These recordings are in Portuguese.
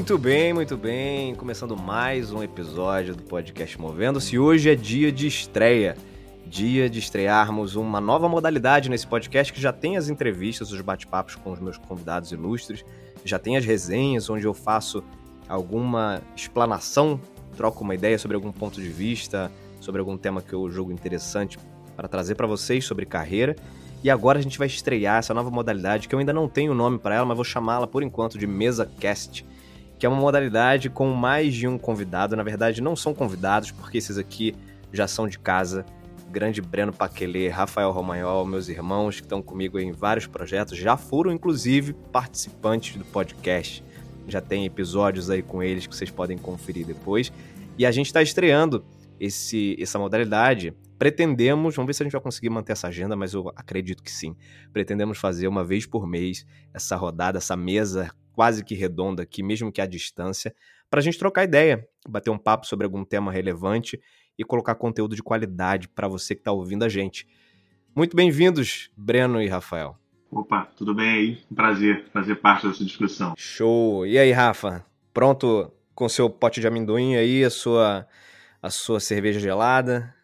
Muito bem, muito bem. Começando mais um episódio do podcast Movendo-se. Hoje é dia de estreia. Dia de estrearmos uma nova modalidade nesse podcast que já tem as entrevistas, os bate-papos com os meus convidados ilustres, já tem as resenhas onde eu faço alguma explanação, troco uma ideia sobre algum ponto de vista, sobre algum tema que eu julgo interessante para trazer para vocês sobre carreira. E agora a gente vai estrear essa nova modalidade que eu ainda não tenho nome para ela, mas vou chamá-la por enquanto de Mesa Cast que é uma modalidade com mais de um convidado. Na verdade, não são convidados, porque esses aqui já são de casa. Grande Breno Paquelê, Rafael Romagnol, meus irmãos que estão comigo em vários projetos, já foram inclusive participantes do podcast. Já tem episódios aí com eles que vocês podem conferir depois. E a gente está estreando esse, essa modalidade. Pretendemos, vamos ver se a gente vai conseguir manter essa agenda, mas eu acredito que sim. Pretendemos fazer uma vez por mês essa rodada, essa mesa quase que redonda aqui, mesmo que à distância, para a gente trocar ideia, bater um papo sobre algum tema relevante e colocar conteúdo de qualidade para você que está ouvindo a gente. Muito bem-vindos, Breno e Rafael. Opa, tudo bem aí? Um prazer fazer parte dessa discussão. Show! E aí, Rafa? Pronto com seu pote de amendoim aí, a sua, a sua cerveja gelada?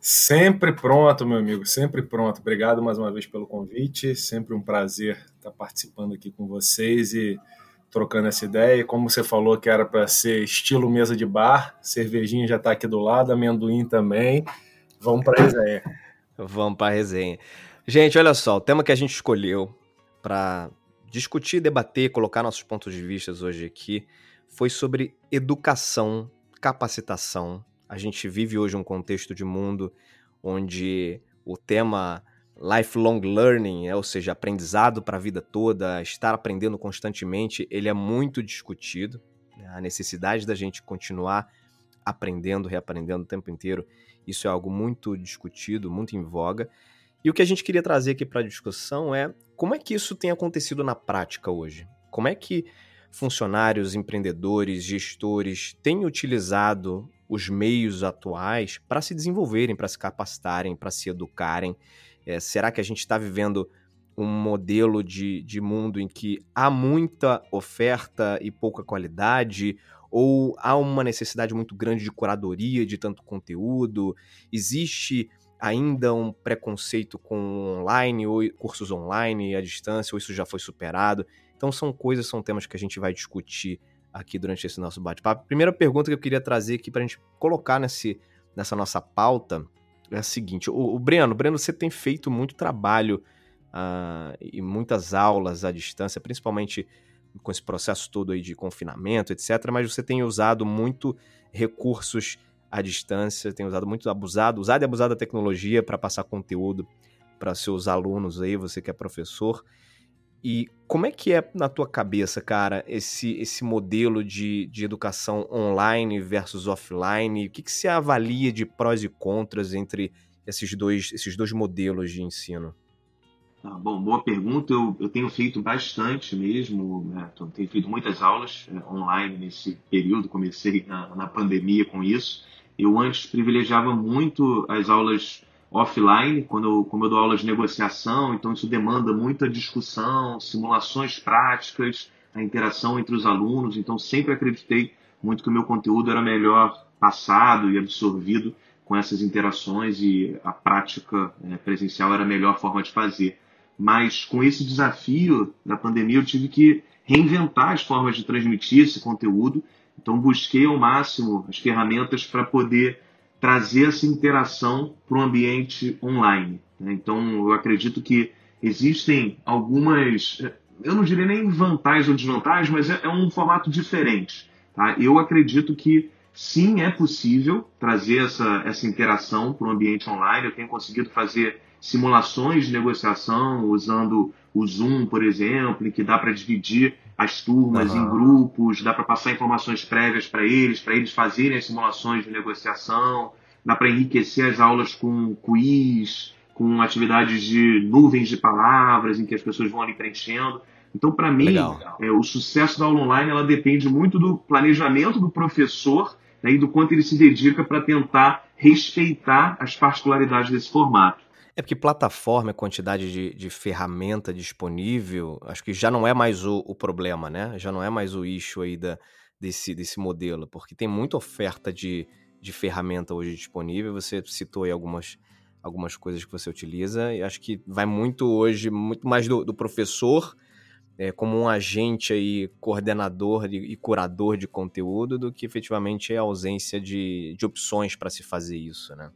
Sempre pronto, meu amigo, sempre pronto. Obrigado mais uma vez pelo convite. Sempre um prazer estar participando aqui com vocês e trocando essa ideia. E como você falou que era para ser estilo mesa de bar, cervejinha já está aqui do lado, amendoim também. Vamos para a resenha. Vamos para a resenha. Gente, olha só, o tema que a gente escolheu para discutir, debater, colocar nossos pontos de vista hoje aqui foi sobre educação, capacitação. A gente vive hoje um contexto de mundo onde o tema lifelong learning, é, ou seja, aprendizado para a vida toda, estar aprendendo constantemente, ele é muito discutido. Né? A necessidade da gente continuar aprendendo, reaprendendo o tempo inteiro, isso é algo muito discutido, muito em voga. E o que a gente queria trazer aqui para a discussão é como é que isso tem acontecido na prática hoje? Como é que funcionários, empreendedores, gestores têm utilizado os meios atuais para se desenvolverem, para se capacitarem, para se educarem? É, será que a gente está vivendo um modelo de, de mundo em que há muita oferta e pouca qualidade? Ou há uma necessidade muito grande de curadoria de tanto conteúdo? Existe ainda um preconceito com online ou cursos online à distância, ou isso já foi superado? Então são coisas, são temas que a gente vai discutir aqui durante esse nosso bate-papo. Primeira pergunta que eu queria trazer aqui para a gente colocar nesse, nessa nossa pauta é a seguinte: o, o Breno, Breno, você tem feito muito trabalho uh, e muitas aulas à distância, principalmente com esse processo todo aí de confinamento, etc. Mas você tem usado muito recursos à distância, tem usado muito abusado, usado e abusado da tecnologia para passar conteúdo para seus alunos aí, você que é professor. E como é que é na tua cabeça, cara, esse, esse modelo de, de educação online versus offline? O que, que você avalia de prós e contras entre esses dois, esses dois modelos de ensino? Tá, bom, boa pergunta. Eu, eu tenho feito bastante mesmo, né? tenho feito muitas aulas é, online nesse período, comecei na, na pandemia com isso. Eu antes privilegiava muito as aulas offline, quando eu, como eu dou aulas de negociação, então isso demanda muita discussão, simulações práticas, a interação entre os alunos, então sempre acreditei muito que o meu conteúdo era melhor passado e absorvido com essas interações e a prática é, presencial era a melhor forma de fazer. Mas com esse desafio da pandemia eu tive que reinventar as formas de transmitir esse conteúdo, então busquei ao máximo as ferramentas para poder trazer essa interação para o ambiente online. Né? Então, eu acredito que existem algumas, eu não diria nem vantagens ou desvantagens, mas é, é um formato diferente. Tá? Eu acredito que sim, é possível trazer essa, essa interação para o ambiente online. Eu tenho conseguido fazer simulações de negociação usando o Zoom, por exemplo, em que dá para dividir as turmas uhum. em grupos, dá para passar informações prévias para eles, para eles fazerem as simulações de negociação, dá para enriquecer as aulas com quiz, com atividades de nuvens de palavras em que as pessoas vão ali preenchendo. Então, para mim, é, o sucesso da aula online ela depende muito do planejamento do professor né, e do quanto ele se dedica para tentar respeitar as particularidades desse formato. É porque plataforma, quantidade de, de ferramenta disponível, acho que já não é mais o, o problema, né? Já não é mais o issue aí da, desse, desse modelo, porque tem muita oferta de, de ferramenta hoje disponível. Você citou aí algumas, algumas coisas que você utiliza, e acho que vai muito hoje, muito mais do, do professor é, como um agente aí, coordenador e, e curador de conteúdo, do que efetivamente a ausência de, de opções para se fazer isso, né?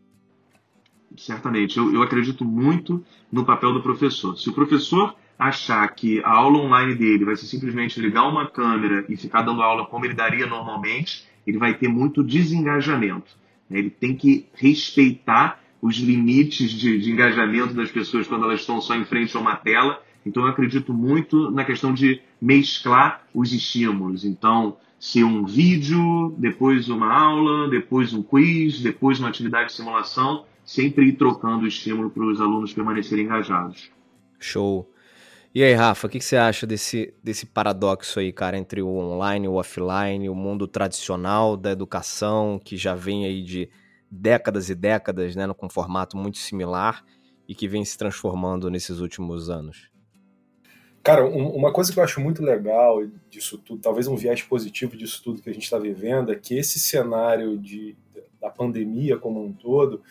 Certamente. Eu, eu acredito muito no papel do professor. Se o professor achar que a aula online dele vai ser simplesmente ligar uma câmera e ficar dando aula como ele daria normalmente, ele vai ter muito desengajamento. Ele tem que respeitar os limites de, de, engajamento das pessoas quando elas estão só em frente a uma tela. Então, eu acredito muito na questão de mesclar os estímulos. Então, ser um vídeo, depois uma aula, depois um quiz, depois uma atividade de simulação sempre ir trocando o estímulo para os alunos permanecerem engajados. Show. E aí, Rafa, o que, que, você acha desse, desse paradoxo aí, cara, entre o online e o offline, o mundo tradicional da educação, que já vem aí de décadas e décadas, né, com um formato muito similar e que vem se transformando nesses últimos anos? Cara, uma coisa que eu acho muito legal disso tudo, talvez um viés positivo disso tudo que a gente está vivendo, é que esse cenário de, da pandemia como um todo,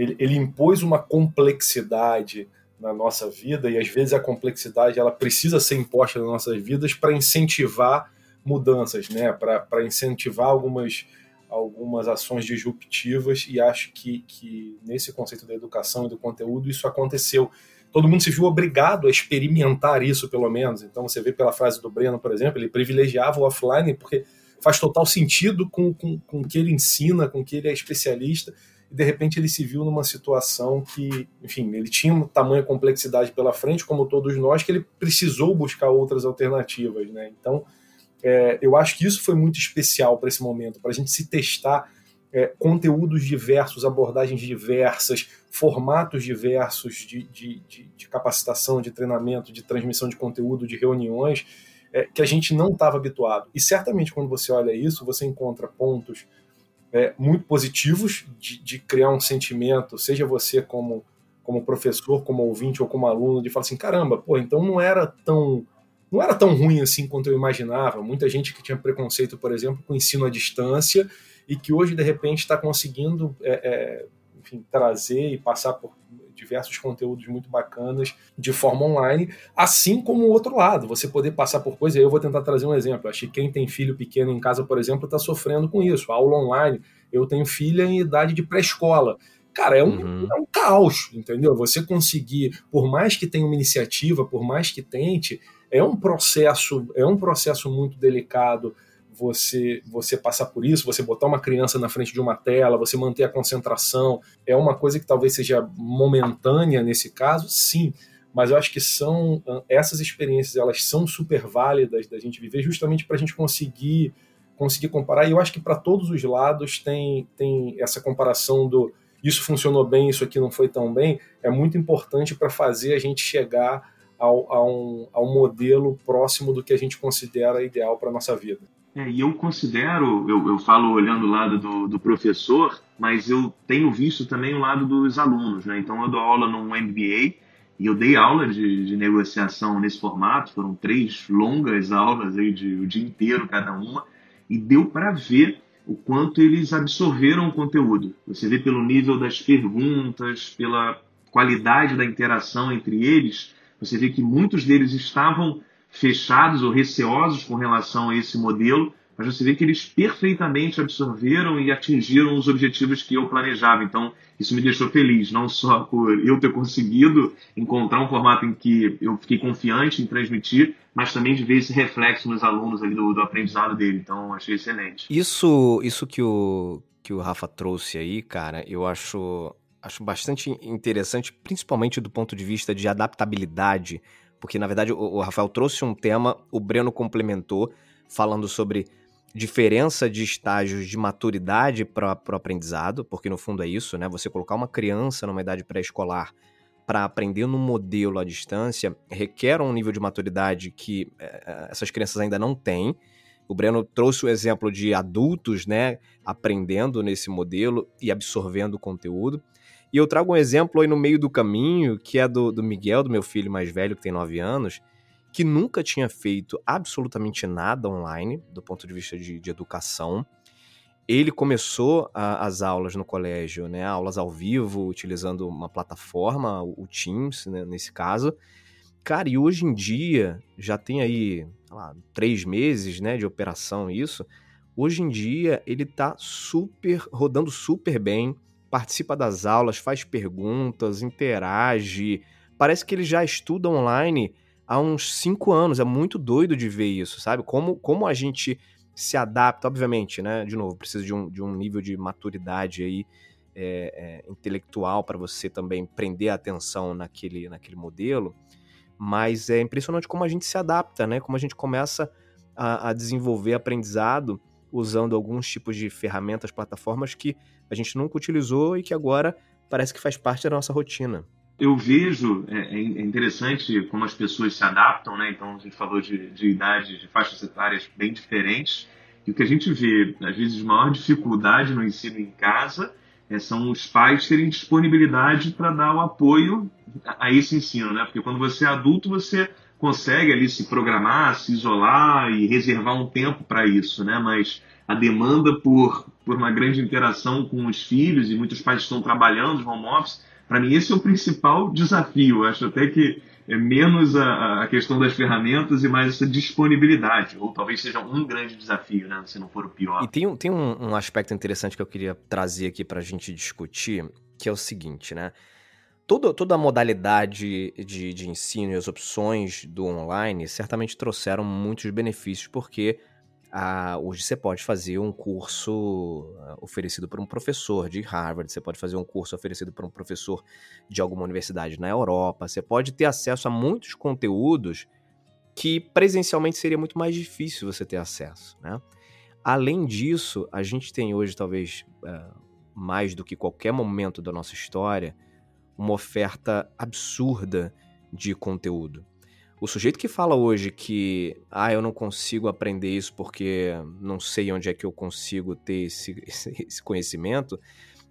ele, ele impôs uma complexidade na nossa vida e às vezes a complexidade ela precisa ser imposta nas nossas vidas para incentivar mudanças, né? Para incentivar algumas algumas ações disruptivas e acho que, que nesse conceito da educação e do conteúdo isso aconteceu. Todo mundo se viu obrigado a experimentar isso, pelo menos. Então você vê pela frase do Breno, por exemplo, ele privilegiava o offline porque faz total sentido com, com, com o que ele ensina, com o que ele é especialista e de repente ele se viu numa situação que, enfim, ele tinha uma tamanha complexidade pela frente, como todos nós, que ele precisou buscar outras alternativas, né? Então, é, eu acho que isso foi muito especial para esse momento, para a gente se testar é, conteúdos diversos, abordagens diversas, formatos diversos de, de, de, de, capacitação, de treinamento, de transmissão de conteúdo, de reuniões, é, que a gente não estava habituado. E certamente, quando você olha isso, você encontra pontos é, muito positivos de, de, criar um sentimento, seja você como, como professor, como ouvinte ou como aluno, de falar assim, caramba, pô, então não era tão não era tão ruim assim quanto eu imaginava. Muita gente que tinha preconceito, por exemplo, com ensino à distância e que hoje de repente está conseguindo é, é, enfim, trazer e passar por diversos conteúdos muito bacanas de forma online, assim como o outro lado, você poder passar por coisas. Eu vou tentar trazer um exemplo. Acho que quem tem filho pequeno em casa, por exemplo, está sofrendo com isso. aula online. Eu tenho filha em idade de pré-escola. Cara, é um, uhum. é um caos, entendeu? Você conseguir, por mais que tenha uma iniciativa, por mais que tente, é um processo, é um processo muito delicado você você passar por isso, você botar uma criança na frente de uma tela, você manter a concentração, é uma coisa que talvez seja momentânea nesse caso, sim, mas eu acho que são essas experiências, elas são super válidas da gente viver justamente para a gente conseguir conseguir comparar. E eu acho que para todos os lados tem tem essa comparação do isso funcionou bem, isso aqui não foi tão bem, é muito importante para fazer a gente chegar ao, a, um, a um modelo próximo do que a gente considera ideal para nossa vida. É, e eu considero, eu, eu falo olhando o lado do, do, professor, mas eu tenho visto também o lado dos alunos. Né? Então, eu dou aula no MBA e eu dei aula de, de negociação nesse formato. Foram três longas aulas aí de o dia inteiro cada uma e deu para ver o quanto eles absorveram o conteúdo. Você vê pelo nível das perguntas, pela qualidade da interação entre eles, você vê que muitos deles estavam fechados ou receosos com relação a esse modelo, mas você vê que eles perfeitamente absorveram e atingiram os objetivos que eu planejava. Então, isso me deixou feliz, não só por eu ter conseguido encontrar um formato em que eu fiquei confiante em transmitir, mas também de ver esse reflexo nos alunos ali do, do aprendizado dele. Então, achei excelente. Isso, isso que o, que o Rafa trouxe aí, cara, eu acho, acho bastante interessante, principalmente do ponto de vista de adaptabilidade, porque na verdade o, o Rafael trouxe um tema, o Breno complementou, falando sobre diferença de estágios de maturidade para o aprendizado, porque no fundo é isso, né? Você colocar uma criança numa idade pré-escolar para aprender no modelo à distância requer um nível de maturidade que é, essas crianças ainda não têm. O Breno trouxe o exemplo de adultos, né, aprendendo nesse modelo e absorvendo o conteúdo. E eu trago um exemplo aí no meio do caminho, que é do, do Miguel, do meu filho mais velho, que tem 9 anos, que nunca tinha feito absolutamente nada online, do ponto de vista de, de educação. Ele começou a, as aulas no colégio, né, aulas ao vivo, utilizando uma plataforma, o Teams, né, nesse caso. Cara, e hoje em dia, já tem aí lá, três meses né, de operação isso. Hoje em dia, ele tá super, rodando super bem, participa das aulas, faz perguntas, interage. Parece que ele já estuda online há uns cinco anos. É muito doido de ver isso, sabe? Como, como a gente se adapta, obviamente, né? De novo, precisa de um, de um nível de maturidade aí é, é, intelectual para você também prender a atenção naquele, naquele modelo. Mas é impressionante como a gente se adapta, né? Como a gente começa a, a desenvolver aprendizado usando alguns tipos de ferramentas, plataformas que a gente nunca utilizou e que agora parece que faz parte da nossa rotina eu vejo, é, é, é, interessante como as pessoas se adaptam, né? Então, a gente falou de, de idades, de faixas etárias bem diferentes. E o que a gente vê, às vezes, maior dificuldade no ensino em casa é, são os pais terem disponibilidade para dar o apoio a, a, esse ensino, né? Porque quando você é adulto, você consegue ali se programar, se isolar e reservar um tempo para isso, né? Mas a demanda por, por uma grande interação com os filhos, e muitos pais estão trabalhando, home office, para mim, esse é o principal desafio. Acho até que é menos a, a, questão das ferramentas e mais essa disponibilidade, ou talvez seja um grande desafio, né, se não for o pior. E tem, tem um, um aspecto interessante que eu queria trazer aqui para a gente discutir, que é o seguinte, né? Toda, toda a modalidade de, de ensino e as opções do online certamente trouxeram muitos benefícios, porque ah, hoje você pode fazer um curso ah, oferecido por um professor de Harvard, você pode fazer um curso oferecido por um professor de alguma universidade na Europa, você pode ter acesso a muitos conteúdos que presencialmente seria muito mais difícil você ter acesso, né? Além disso, a gente tem hoje, talvez uh, mais do que qualquer momento da nossa história, uma oferta absurda de conteúdo. O sujeito que fala hoje que, ah, eu não consigo aprender isso porque não sei onde é que eu consigo ter esse, esse conhecimento,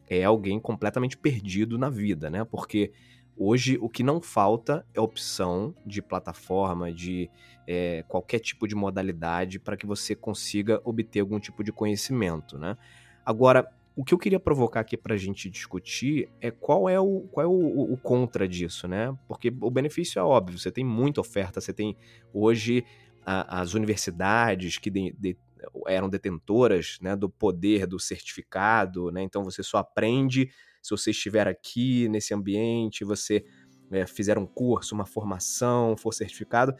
é alguém completamente perdido na vida, né? Porque hoje o que não falta é opção de plataforma, de é, qualquer tipo de modalidade para que você consiga obter algum tipo de conhecimento, né? Agora, o que eu queria provocar aqui para a gente discutir é qual é, o, qual é o, o, contra disso, né? Porque o benefício é óbvio, você tem muita oferta, você tem hoje a, as universidades que de, de, eram detentoras né, do poder do certificado, né? Então você só aprende se você estiver aqui nesse ambiente, você é, fizer um curso, uma formação, for certificado.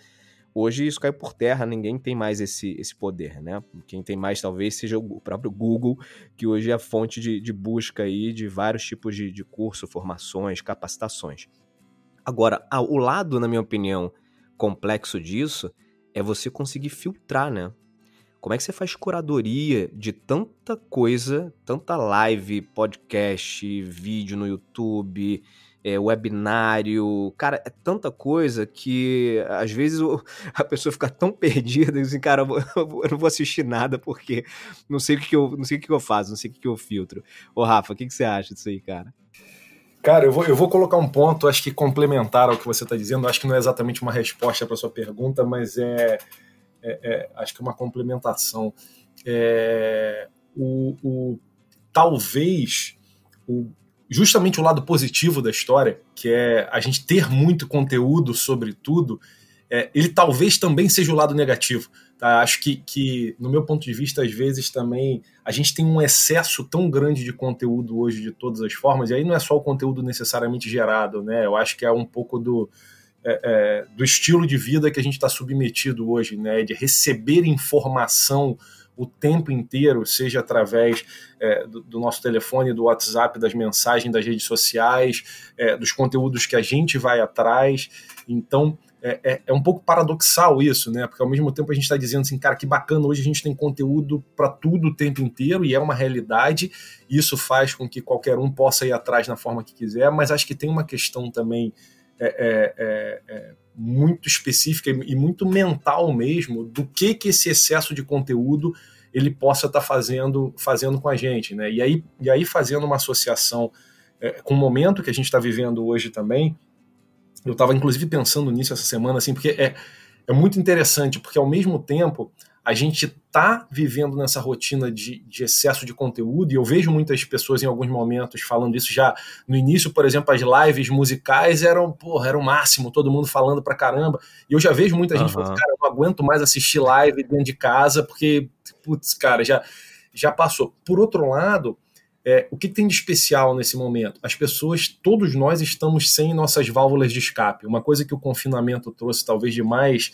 Hoje isso caiu por terra, ninguém tem mais esse, esse poder, né? Quem tem mais talvez seja o próprio Google, que hoje é a fonte de, de busca aí de vários tipos de, de curso, formações, capacitações. Agora, o lado, na minha opinião, complexo disso é você conseguir filtrar, né? Como é que você faz curadoria de tanta coisa, tanta live, podcast, vídeo no YouTube, é, webinário, cara, é tanta coisa que às vezes a pessoa fica tão perdida, assim, cara, eu não vou assistir nada porque não sei o que, eu, não sei o que eu faço, não sei o que eu filtro. Ô, Rafa, o que, que você acha disso aí, cara? Cara, eu vou, eu vou colocar um ponto, acho que complementar ao que você está dizendo, acho que não é exatamente uma resposta para sua pergunta, mas é, é, é, acho que é uma complementação. É, o, o, talvez o, justamente o lado positivo da história, que é a gente ter muito conteúdo sobre tudo, é, ele talvez também seja o lado negativo. Tá? Acho que, que, no meu ponto de vista, às vezes também a gente tem um excesso tão grande de conteúdo hoje de todas as formas, e aí não é só o conteúdo necessariamente gerado, né? Eu acho que é um pouco do, é, é, do estilo de vida que a gente está submetido hoje, né? De receber informação o tempo inteiro, seja através é, do, do, nosso telefone, do WhatsApp, das mensagens das redes sociais, é, dos conteúdos que a gente vai atrás. Então, é, é, é, um pouco paradoxal isso, né? Porque ao mesmo tempo a gente está dizendo assim, cara, que bacana, hoje a gente tem conteúdo para tudo o tempo inteiro e é uma realidade. Isso faz com que qualquer um possa ir atrás na forma que quiser, mas acho que tem uma questão também é, é, é, é muito específica e muito mental mesmo do que que esse excesso de conteúdo ele possa estar tá fazendo, fazendo com a gente, né? E aí, e aí fazendo uma associação com o momento que a gente está vivendo hoje também eu estava inclusive pensando nisso essa semana, assim, porque é, é muito interessante, porque ao mesmo tempo a gente está vivendo nessa rotina de, de, excesso de conteúdo, e eu vejo muitas pessoas em alguns momentos falando isso já no início, por exemplo, as lives musicais eram, porra, era o máximo, todo mundo falando pra caramba, e eu já vejo muita gente falando, cara, eu não aguento mais assistir live dentro de casa, porque, putz, cara, já, já passou. Por outro lado, é, o que tem de especial nesse momento? As pessoas, todos nós estamos sem nossas válvulas de escape. Uma coisa que o confinamento trouxe, talvez de mais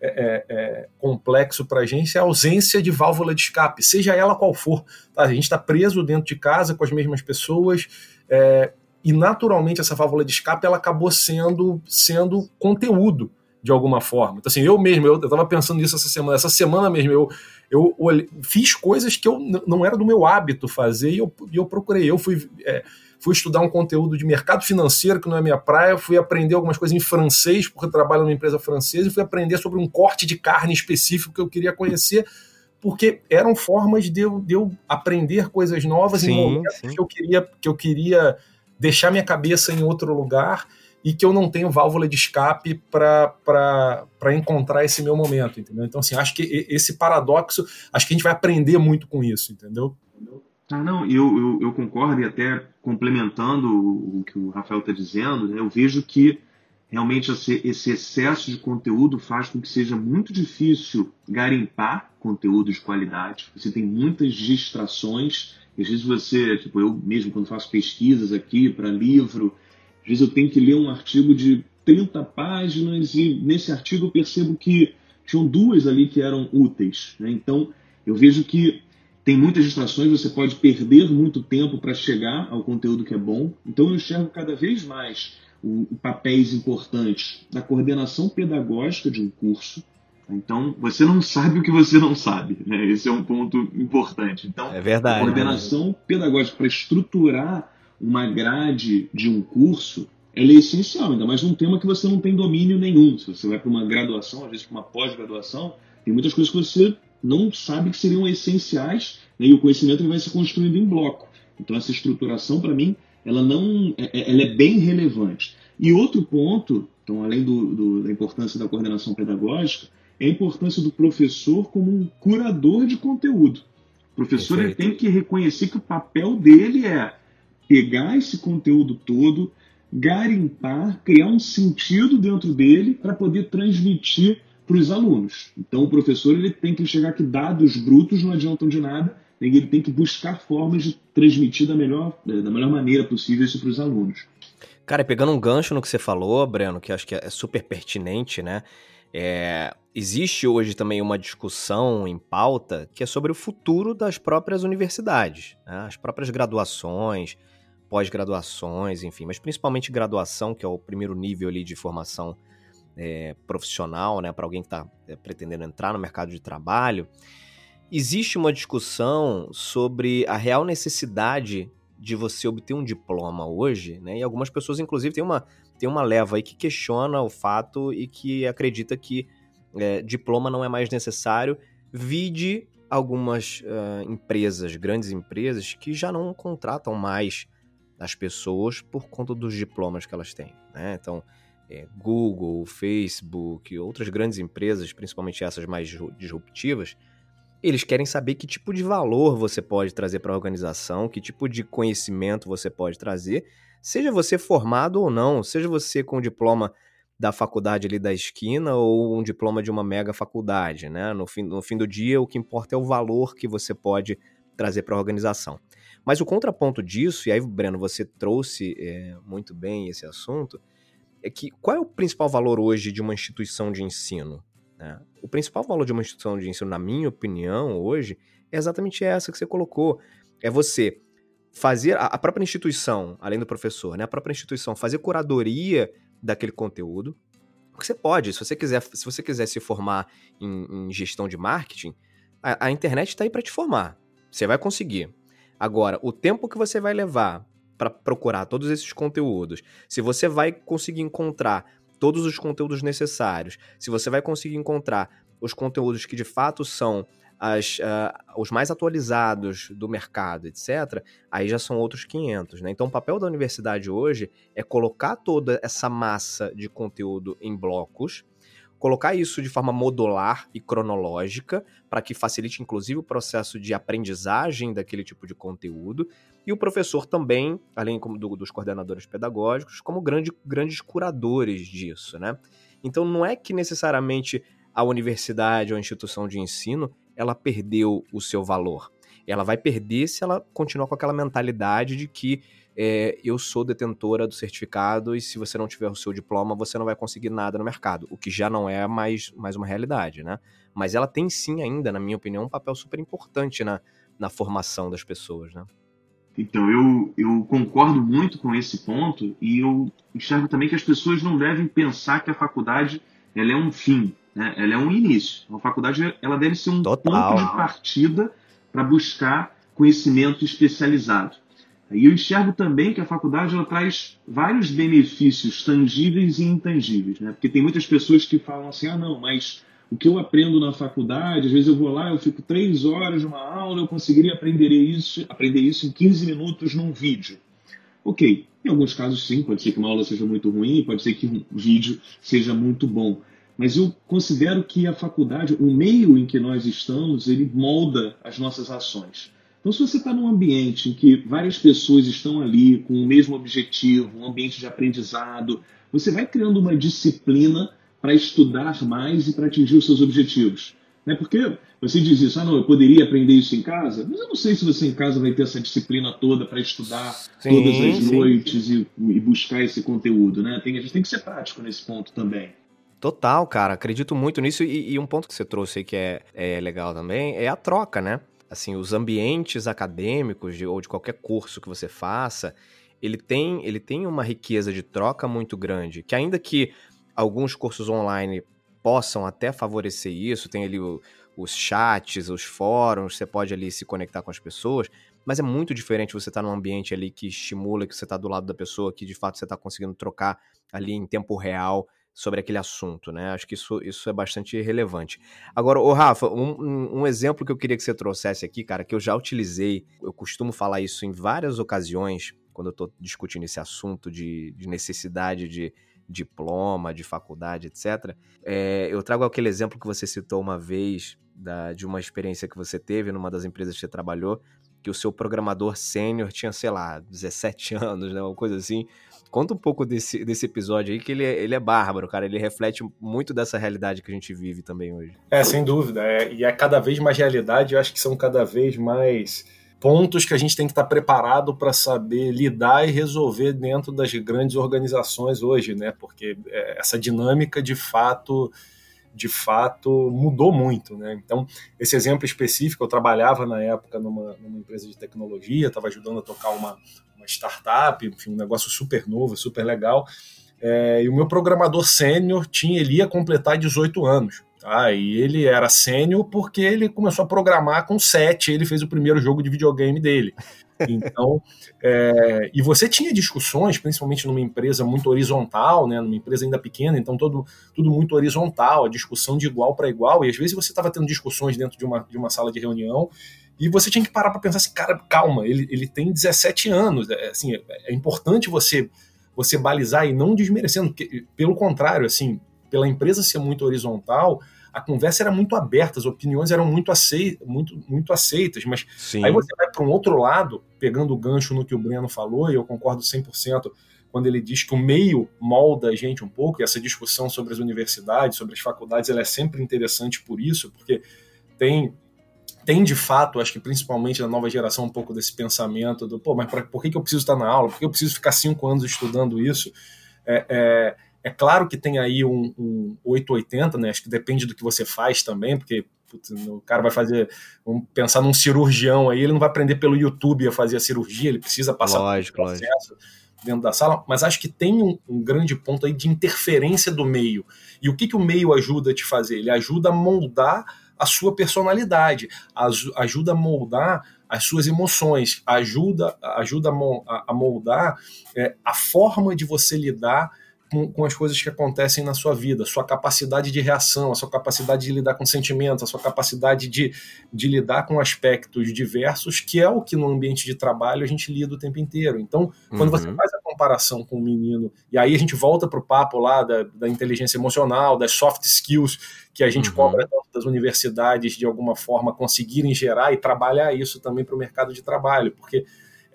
é, é, é complexo para a gente, é a ausência de válvula de escape, seja ela qual for. Tá? A gente está preso dentro de casa com as mesmas pessoas. É, e naturalmente essa válvula de escape ela acabou sendo, sendo conteúdo de alguma forma. Então, assim, eu mesmo, eu estava pensando nisso essa semana. Essa semana mesmo, eu, eu fiz coisas que eu não era do meu hábito fazer e eu, eu procurei. Eu fui, é, fui estudar um conteúdo de mercado financeiro, que não é minha praia, fui aprender algumas coisas em francês, porque eu trabalho numa empresa francesa, e fui aprender sobre um corte de carne específico que eu queria conhecer, porque eram formas de eu, de eu aprender coisas novas sim, em momentos sim. que eu queria que eu queria deixar minha cabeça em outro lugar e que eu não tenho válvula de escape para encontrar esse meu momento, entendeu? Então, assim, acho que esse paradoxo, acho que a gente vai aprender muito com isso, entendeu? Ah, não, eu, eu, eu concordo e até complementando o, que o Rafael está dizendo, né, eu vejo que realmente esse, esse excesso de conteúdo faz com que seja muito difícil garimpar conteúdo de qualidade. Você tem muitas distrações. Às vezes você, tipo, eu mesmo quando faço pesquisas aqui para livro, às vezes eu tenho que ler um artigo de 30 páginas e nesse artigo eu percebo que tinham duas ali que eram úteis. Né? Então eu vejo que tem muitas distrações, você pode perder muito tempo para chegar ao conteúdo que é bom. Então eu enxergo cada vez mais o, o papéis importantes da coordenação pedagógica de um curso. Então, você não sabe o que você não sabe. Né? Esse é um ponto importante. Então, é verdade, a coordenação né? pedagógica para estruturar uma grade de um curso, ela é essencial, ainda mais num tema que você não tem domínio nenhum. Se você vai para uma graduação, às vezes para uma pós-graduação, tem muitas coisas que você não sabe que seriam essenciais né, e o conhecimento ele vai se construindo em bloco. Então essa estruturação, para mim, ela não, é, é, ela é bem relevante. E outro ponto, então além do, do, da importância da coordenação pedagógica, é a importância do professor como um curador de conteúdo. O professor ele tem que reconhecer que o papel dele é pegar esse conteúdo todo, garimpar, criar um sentido dentro dele para poder transmitir para os alunos. Então o professor ele tem que enxergar que dados brutos não adiantam de nada, ele tem que buscar formas de transmitir da melhor, da melhor maneira possível isso para os alunos. Cara, pegando um gancho no que você falou, Breno, que acho que é super pertinente, né? É, existe hoje também uma discussão em pauta que é sobre o futuro das próprias universidades, né? as próprias graduações, pós-graduações, enfim, mas principalmente graduação, que é o primeiro nível ali de formação é, profissional, né, para alguém que está é, pretendendo entrar no mercado de trabalho, existe uma discussão sobre a real necessidade de você obter um diploma hoje, né? E algumas pessoas, inclusive, tem uma, tem uma leva aí que questiona o fato e que acredita que é, diploma não é mais necessário, vide algumas uh, empresas, grandes empresas, que já não contratam mais as pessoas por conta dos diplomas que elas têm. Né? Então, é, Google, Facebook, outras grandes empresas, principalmente essas mais disruptivas, eles querem saber que tipo de valor você pode trazer para a organização, que tipo de conhecimento você pode trazer, seja você formado ou não, seja você com diploma da faculdade ali da esquina ou um diploma de uma mega faculdade, né? No fim, no fim do dia, o que importa é o valor que você pode trazer para a organização. Mas o contraponto disso, e aí, Breno, você trouxe é, muito bem esse assunto, é que qual é o principal valor hoje de uma instituição de ensino? Né? O principal valor de uma instituição de ensino, na minha opinião, hoje, é exatamente essa que você colocou. É você fazer a própria instituição, além do professor, né? A própria instituição fazer curadoria daquele conteúdo. Porque você pode, se você quiser, se você quiser se formar em, em gestão de marketing, a, a internet está aí para te formar. Você vai conseguir. Agora, o tempo que você vai levar para procurar todos esses conteúdos, se você vai conseguir encontrar todos os conteúdos necessários, se você vai conseguir encontrar os conteúdos que de fato são as, uh, os mais atualizados do mercado, etc., aí já são outros 500. Né? Então, o papel da universidade hoje é colocar toda essa massa de conteúdo em blocos, colocar isso de forma modular e cronológica, para que facilite inclusive o processo de aprendizagem daquele tipo de conteúdo, e o professor também, além do, dos coordenadores pedagógicos, como grande, grandes curadores disso. Né? Então, não é que necessariamente a universidade ou a instituição de ensino ela perdeu o seu valor. Ela vai perder se ela continuar com aquela mentalidade de que é, eu sou detentora do certificado e se você não tiver o seu diploma, você não vai conseguir nada no mercado, o que já não é mais, mais uma realidade, né? Mas ela tem sim ainda, na minha opinião, um papel super importante na, na formação das pessoas, né? Então, eu, eu concordo muito com esse ponto e eu enxergo também que as pessoas não devem pensar que a faculdade ela é um fim, né? Ela é um início. Uma faculdade ela deve ser um Total. ponto de partida para buscar conhecimento especializado. E eu enxergo também que a faculdade ela traz vários benefícios tangíveis e intangíveis, né? Porque tem muitas pessoas que falam assim, ah não, mas o que eu aprendo na faculdade, às vezes eu vou lá, eu fico três horas numa aula, eu conseguiria aprender isso, aprender isso em 15 minutos num vídeo. Ok, em alguns casos sim, pode ser que uma aula seja muito ruim, pode ser que um vídeo seja muito bom. Mas eu considero que a faculdade, o meio em que nós estamos, ele molda as nossas ações. Então, se você está num ambiente em que várias pessoas estão ali com o mesmo objetivo, um ambiente de aprendizado, você vai criando uma disciplina para estudar mais e para atingir os seus objetivos. Né? Porque você diz isso, ah, não, eu poderia aprender isso em casa, mas eu não sei se você em casa vai ter essa disciplina toda para estudar sim, todas as sim. noites e, e, buscar esse conteúdo. Né? Tem, a gente tem que ser prático nesse ponto também. Total, cara. Acredito muito nisso. E, e, um ponto que você trouxe aí que é, é legal também é a troca, né? Assim, os ambientes acadêmicos de, ou de qualquer curso que você faça, ele tem, ele tem uma riqueza de troca muito grande. Que ainda que alguns cursos online possam até favorecer isso, tem ali o, os chats, os fóruns, você pode ali se conectar com as pessoas, mas é muito diferente você estar tá num ambiente ali que estimula, que você está do lado da pessoa, que de fato você está conseguindo trocar ali em tempo real sobre aquele assunto, né? Acho que isso, isso é bastante relevante. Agora, o Rafa, um, um, exemplo que eu queria que você trouxesse aqui, cara, que eu já utilizei, eu costumo falar isso em várias ocasiões, quando eu estou discutindo esse assunto de, de necessidade de diploma, de faculdade, etc. É, eu trago aquele exemplo que você citou uma vez da, de uma experiência que você teve numa das empresas que você trabalhou, que o seu programador sênior tinha, sei lá, 17 anos, né, uma coisa assim, Conta um pouco desse, desse episódio aí, que ele é, ele é bárbaro, cara. Ele reflete muito dessa realidade que a gente vive também hoje. É, sem dúvida. É, e é cada vez mais realidade, eu acho que são cada vez mais pontos que a gente tem que estar preparado para saber lidar e resolver dentro das grandes organizações hoje, né? Porque é, essa dinâmica de fato de fato mudou muito, né? Então, esse exemplo específico, eu trabalhava na época numa, numa empresa de tecnologia, estava ajudando a tocar uma, startup, enfim, um negócio super novo, super legal. É, e o meu programador sênior tinha, ele ia completar 18 anos. Tá? E ele era sênior porque ele começou a programar com 7, ele fez o primeiro jogo de videogame dele. Então, é, e você tinha discussões, principalmente numa empresa muito horizontal, né, numa empresa ainda pequena, então todo, tudo muito horizontal, a discussão de igual para igual, e às vezes você estava tendo discussões dentro de uma, de uma sala de reunião e você tinha que parar para pensar assim, cara, calma, ele, ele tem 17 anos. É, assim, é importante você você balizar e não desmerecendo, porque, pelo contrário, assim, pela empresa ser muito horizontal, a conversa era muito aberta, as opiniões eram muito, aceitas, muito, muito aceitas, mas Sim. aí você vai para um outro lado, pegando o gancho no que o Breno falou, e eu concordo 100% quando ele diz que o meio molda a gente um pouco, e essa discussão sobre as universidades, sobre as faculdades, ela é sempre interessante por isso, porque tem tem de fato, acho que principalmente na nova geração, um pouco desse pensamento do, pô, mas pra, por que, que eu preciso estar na aula? Por que eu preciso ficar cinco anos estudando isso? É, é, é claro que tem aí um, um 880, né? Acho que depende do que você faz também, porque putz, o cara vai fazer, vamos pensar num cirurgião aí, ele não vai aprender pelo YouTube a fazer a cirurgia, ele precisa passar lógico, por um processo lógico. dentro da sala, mas acho que tem um, um, grande ponto aí de interferência do meio. E o que, que o meio ajuda a te fazer? Ele ajuda a moldar a sua personalidade, ajuda a moldar as suas emoções, ajuda, ajuda a moldar é, a forma de você lidar com, com, as coisas que acontecem na sua vida, sua capacidade de reação, a sua capacidade de lidar com sentimentos, a sua capacidade de, de lidar com aspectos diversos, que é o que no ambiente de trabalho a gente lida o tempo inteiro. Então, quando uhum. você faz a comparação com o menino, e aí a gente volta para o papo lá da, da, inteligência emocional, das soft skills que a gente uhum. cobra das universidades de alguma forma conseguirem gerar e trabalhar isso também para o mercado de trabalho, porque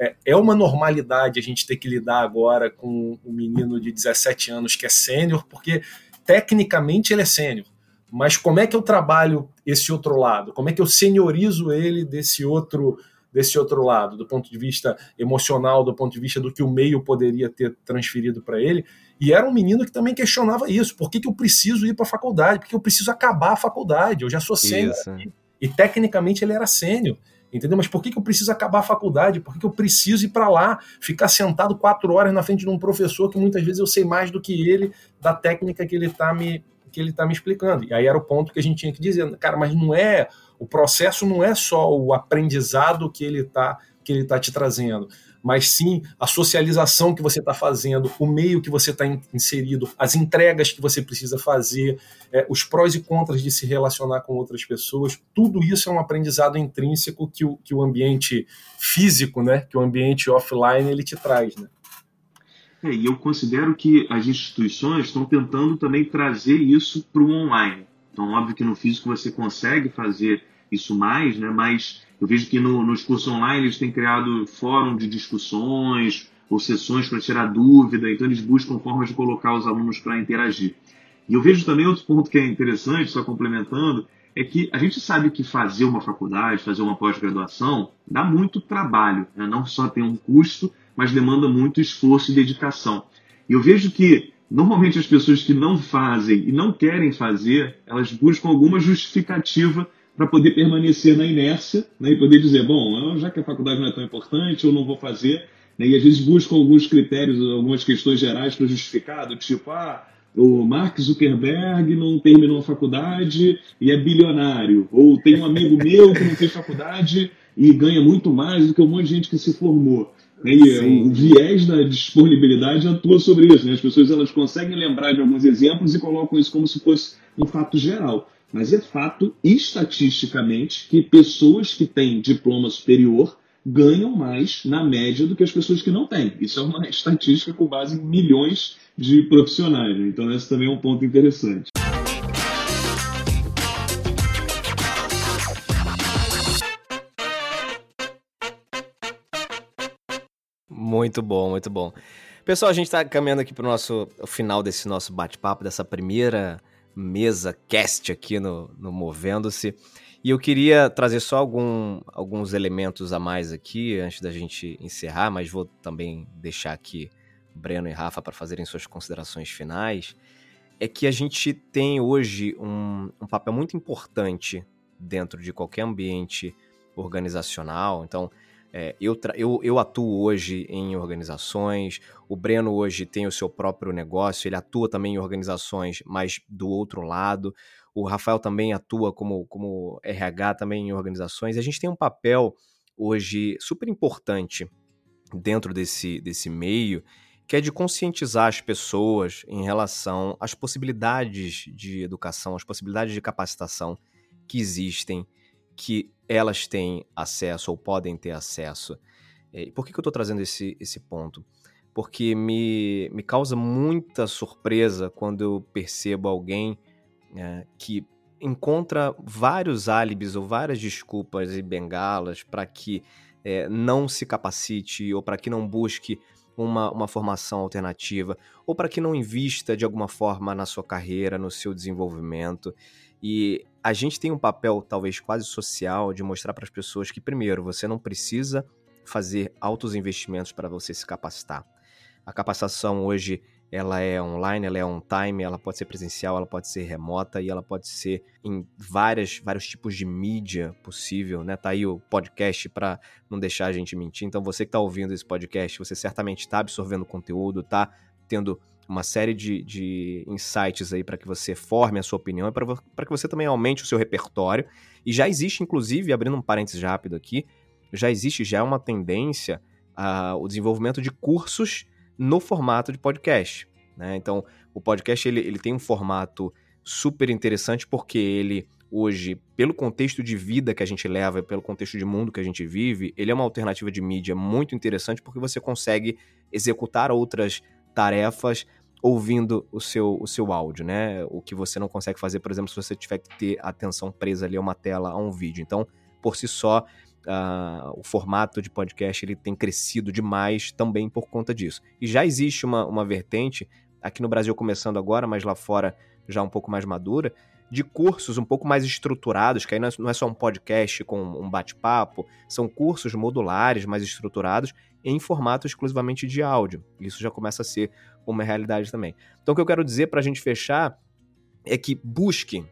é, é uma normalidade a gente ter que lidar agora com um menino de 17 anos que é sênior, porque tecnicamente ele é sênior. Mas como é que eu trabalho esse outro lado? Como é que eu seniorizo ele desse outro desse outro lado, do ponto de vista emocional, do ponto de vista do que o meio poderia ter transferido para ele? E era um menino que também questionava isso. Por que, que eu preciso ir para a faculdade? Por que eu preciso acabar a faculdade? Eu já sou sênior. E tecnicamente ele era sênior entendeu? Mas por que, que eu preciso acabar a faculdade? Por que, que eu preciso ir para lá, ficar sentado quatro horas na frente de um professor que muitas vezes eu sei mais do que ele da técnica que ele está me que ele tá me explicando. E aí era o ponto que a gente tinha que dizer, cara, mas não é o processo não é só o aprendizado que ele está que ele tá te trazendo mas sim a socialização que você está fazendo, o meio que você está inserido, as entregas que você precisa fazer, é, os prós e contras de se relacionar com outras pessoas, tudo isso é um aprendizado intrínseco que o, que o ambiente físico, né, que o ambiente offline ele te traz, né? É, e eu considero que as instituições estão tentando também trazer isso para o online. Então, óbvio que no físico você consegue fazer isso mais, né? Mas eu vejo que no, nos cursos online eles têm criado fórum de discussões ou sessões para tirar dúvida, então eles buscam formas de colocar os alunos para interagir. E eu vejo também outro ponto que é interessante, só complementando, é que a gente sabe que fazer uma faculdade, fazer uma pós-graduação, dá muito trabalho. Né? Não só tem um custo, mas demanda muito esforço e dedicação. E eu vejo que, normalmente, as pessoas que não fazem e não querem fazer, elas buscam alguma justificativa para poder permanecer na inércia né, e poder dizer, bom, já que a faculdade não é tão importante, eu não vou fazer. Né, e às vezes buscam alguns critérios, algumas questões gerais para justificar, do tipo, ah, o Mark Zuckerberg não terminou a faculdade e é bilionário. Ou tem um amigo meu que não fez faculdade e ganha muito mais do que um monte de gente que se formou. Né, e Sim. o viés da disponibilidade atua sobre isso. Né? As pessoas elas conseguem lembrar de alguns exemplos e colocam isso como se fosse um fato geral. Mas é fato, estatisticamente, que pessoas que têm diploma superior ganham mais na média do que as pessoas que não têm. Isso é uma estatística com base em milhões de profissionais. Né? Então, esse também é um ponto interessante. Muito bom, muito bom. Pessoal, a gente está caminhando aqui para o nosso o final desse nosso bate-papo, dessa primeira mesa cast aqui no, no Movendo-se. E eu queria trazer só algum, alguns elementos a mais aqui antes da gente encerrar, mas vou também deixar aqui Breno e Rafa para fazerem suas considerações finais. É que a gente tem hoje um, um papel muito importante dentro de qualquer ambiente organizacional. Então, é, eu, eu, eu, atuo hoje em organizações, o Breno hoje tem o seu próprio negócio, ele atua também em organizações, mas do outro lado. O Rafael também atua como, como RH também em organizações. A gente tem um papel hoje super importante dentro desse, desse meio, que é de conscientizar as pessoas em relação às possibilidades de educação, às possibilidades de capacitação que existem que elas têm acesso ou podem ter acesso. E por que, que eu estou trazendo esse, esse ponto? Porque me, me causa muita surpresa quando eu percebo alguém é, que encontra vários álibis ou várias desculpas e bengalas para que é, não se capacite ou para que não busque uma, uma formação alternativa, ou para que não invista de alguma forma na sua carreira, no seu desenvolvimento. E a gente tem um papel, talvez quase social, de mostrar para as pessoas que, primeiro, você não precisa fazer altos investimentos para você se capacitar. A capacitação hoje ela é online, ela é on time, ela pode ser presencial, ela pode ser remota e ela pode ser em várias, vários tipos de mídia possível, né? Tá aí o podcast para não deixar a gente mentir. Então você que está ouvindo esse podcast, você certamente está absorvendo conteúdo, tá tendo uma série de, de insights aí para que você forme a sua opinião e para que você também aumente o seu repertório. E já existe, inclusive, abrindo um parênteses rápido aqui, já existe já uma tendência ao desenvolvimento de cursos no formato de podcast. Né? Então, o podcast ele, ele tem um formato super interessante porque ele hoje, pelo contexto de vida que a gente leva, pelo contexto de mundo que a gente vive, ele é uma alternativa de mídia muito interessante porque você consegue executar outras tarefas ouvindo o seu, o seu áudio, né? O que você não consegue fazer, por exemplo, se você tiver que ter atenção presa ali a uma tela, a um vídeo. Então, por si só, Uh, o formato de podcast ele tem crescido demais também por conta disso. E já existe uma, uma vertente, aqui no Brasil começando agora, mas lá fora já um pouco mais madura, de cursos um pouco mais estruturados, que aí não é só um podcast com um bate-papo, são cursos modulares, mais estruturados, em formato exclusivamente de áudio. Isso já começa a ser uma realidade também. Então, o que eu quero dizer para a gente fechar é que busque,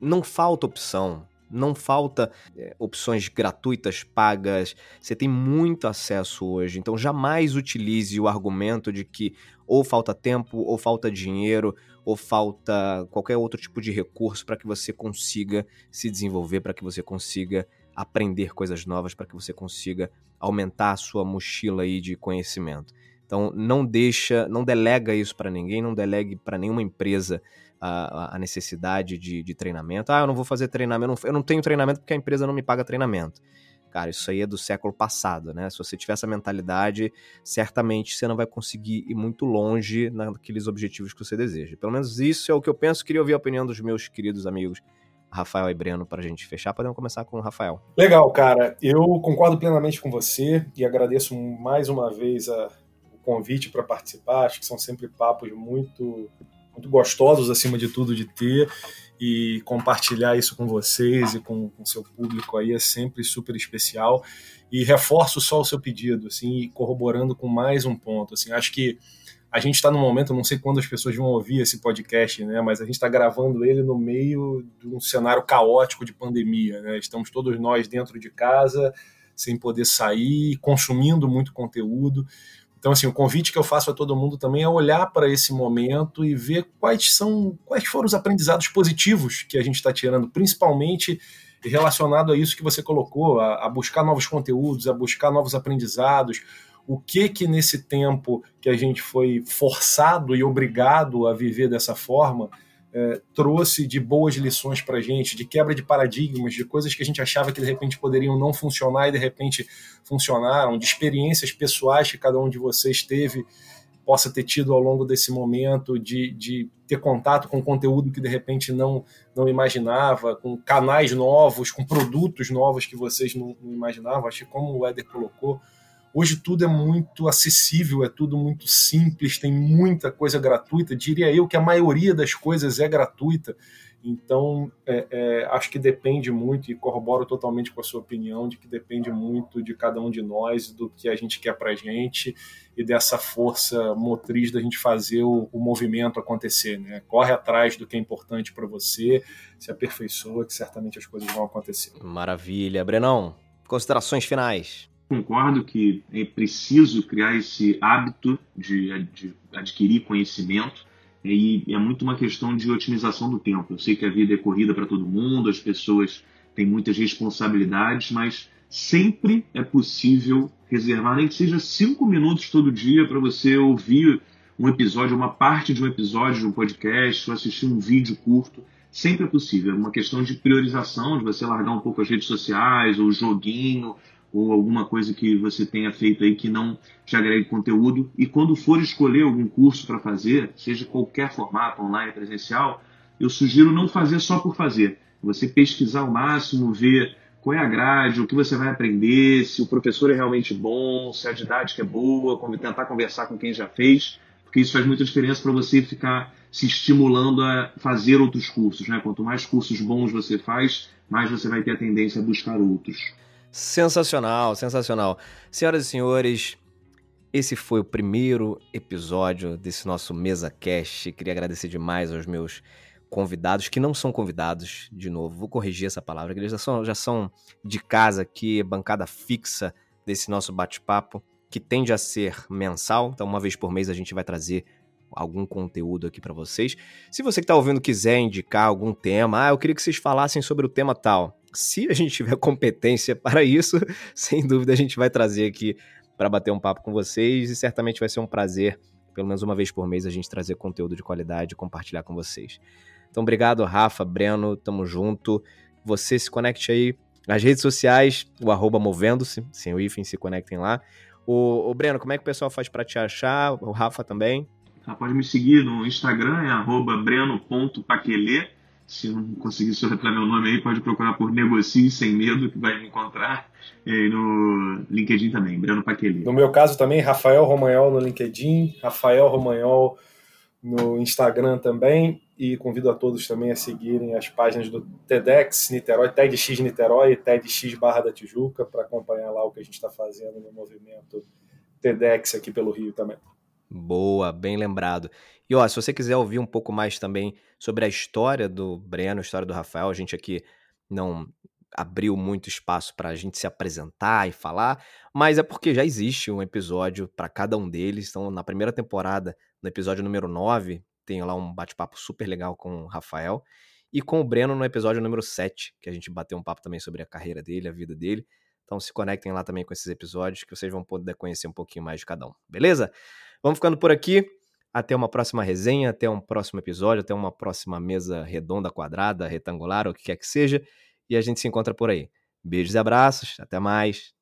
não falta opção, não falta é, opções gratuitas, pagas. Você tem muito acesso hoje. Então jamais utilize o argumento de que ou falta tempo, ou falta dinheiro, ou falta qualquer outro tipo de recurso para que você consiga se desenvolver, para que você consiga aprender coisas novas, para que você consiga aumentar a sua mochila aí de conhecimento. Então não deixa, não delega isso para ninguém, não delegue para nenhuma empresa a, a necessidade de, de, treinamento. Ah, eu não vou fazer treinamento, eu não, eu não tenho treinamento porque a empresa não me paga treinamento. Cara, isso aí é do século passado, né? Se você tiver essa mentalidade, certamente você não vai conseguir ir muito longe naqueles objetivos que você deseja. Pelo menos isso é o que eu penso. Queria ouvir a opinião dos meus queridos amigos Rafael e Breno para a gente fechar. Podemos começar com o Rafael. Legal, cara. Eu concordo plenamente com você e agradeço mais uma vez a, o convite para participar. Acho que são sempre papos muito muito gostosos, acima de tudo, de ter e compartilhar isso com vocês e com o seu público aí é sempre super especial. E reforço só o seu pedido, assim, corroborando com mais um ponto. Assim, acho que a gente está no momento, não sei quando as pessoas vão ouvir esse podcast, né? Mas a gente está gravando ele no meio de um cenário caótico de pandemia, né? Estamos todos nós dentro de casa, sem poder sair, consumindo muito conteúdo. Então, assim, o convite que eu faço a todo mundo também é olhar para esse momento e ver quais são, quais foram os aprendizados positivos que a gente está tirando, principalmente relacionado a isso que você colocou, a, a, buscar novos conteúdos, a buscar novos aprendizados. O que que nesse tempo que a gente foi forçado e obrigado a viver dessa forma, é, trouxe de boas lições para a gente, de quebra de paradigmas, de coisas que a gente achava que de repente poderiam não funcionar e de repente funcionaram, de experiências pessoais que cada um de vocês teve, possa ter tido ao longo desse momento, de, de ter contato com conteúdo que de repente não, não imaginava, com canais novos, com produtos novos que vocês não, não imaginavam. Acho que, como o Éder colocou, Hoje tudo é muito acessível, é tudo muito simples, tem muita coisa gratuita. Diria eu que a maioria das coisas é gratuita. Então, é, é, acho que depende muito, e corroboro totalmente com a sua opinião, de que depende muito de cada um de nós, do que a gente quer para a gente e dessa força motriz da gente fazer o, o movimento acontecer. Né? Corre atrás do que é importante para você, se aperfeiçoa, que certamente as coisas vão acontecer. Maravilha. Brenão, considerações finais concordo que é preciso criar esse hábito de, de adquirir conhecimento e é muito uma questão de otimização do tempo. Eu sei que a vida é corrida para todo mundo, as pessoas têm muitas responsabilidades, mas sempre é possível reservar nem que seja cinco minutos todo dia para você ouvir um episódio, uma parte de um episódio de um podcast, ou assistir um vídeo curto. Sempre é possível. É uma questão de priorização, de você largar um pouco as redes sociais, o joguinho, ou alguma coisa que você tenha feito aí que não te agregue conteúdo. E quando for escolher algum curso para fazer, seja qualquer formato, online, presencial, eu sugiro não fazer só por fazer. Você pesquisar ao máximo, ver qual é a grade, o que você vai aprender, se o professor é realmente bom, se a didática é boa, tentar conversar com quem já fez, porque isso faz muita diferença para você ficar se estimulando a fazer outros cursos. Né? Quanto mais cursos bons você faz, mais você vai ter a tendência a buscar outros. Sensacional, sensacional. Senhoras e senhores, esse foi o primeiro episódio desse nosso Mesa Cast. Queria agradecer demais aos meus convidados, que não são convidados, de novo, vou corrigir essa palavra, que eles já são, já são de casa aqui, bancada fixa desse nosso bate-papo, que tende a ser mensal, então uma vez por mês a gente vai trazer algum conteúdo aqui para vocês. Se você que está ouvindo quiser indicar algum tema, ah, eu queria que vocês falassem sobre o tema tal. Se a gente tiver competência para isso, sem dúvida a gente vai trazer aqui para bater um papo com vocês e certamente vai ser um prazer, pelo menos uma vez por mês, a gente trazer conteúdo de qualidade e compartilhar com vocês. Então, obrigado, Rafa, Breno, tamo junto. Você se conecte aí nas redes sociais, o arroba movendo-se, sem o hífen, se conectem lá. O, o, Breno, como é que o pessoal faz para te achar? O Rafa também? Tá, pode me seguir no Instagram, é breno.paquelê. Se não conseguir soletrar meu nome aí, pode procurar por Negocie Sem Medo, que vai me encontrar. E no LinkedIn também, Breno Paquelê. No meu caso também, Rafael Romagnol no LinkedIn, Rafael Romagnol no Instagram também e convido a todos também a seguirem as páginas do TEDx Niterói, TEDx Niterói TEDx Barra da Tijuca para acompanhar lá o que a gente está fazendo no movimento TEDx aqui pelo Rio também. Boa, bem lembrado. E ó, se você quiser ouvir um pouco mais também sobre a história do Breno, a história do Rafael, a gente aqui não abriu muito espaço para a gente se apresentar e falar, mas é porque já existe um episódio para cada um deles. Então, na primeira temporada, no episódio número 9, tem lá um bate-papo super legal com o Rafael. E com o Breno no episódio número 7, que a gente bateu um papo também sobre a carreira dele, a vida dele. Então se conectem lá também com esses episódios, que vocês vão poder conhecer um pouquinho mais de cada um, beleza? Vamos ficando por aqui. Até uma próxima resenha, até um próximo episódio, até uma próxima mesa redonda, quadrada, retangular, ou o que quer que seja. E a gente se encontra por aí. Beijos e abraços, até mais.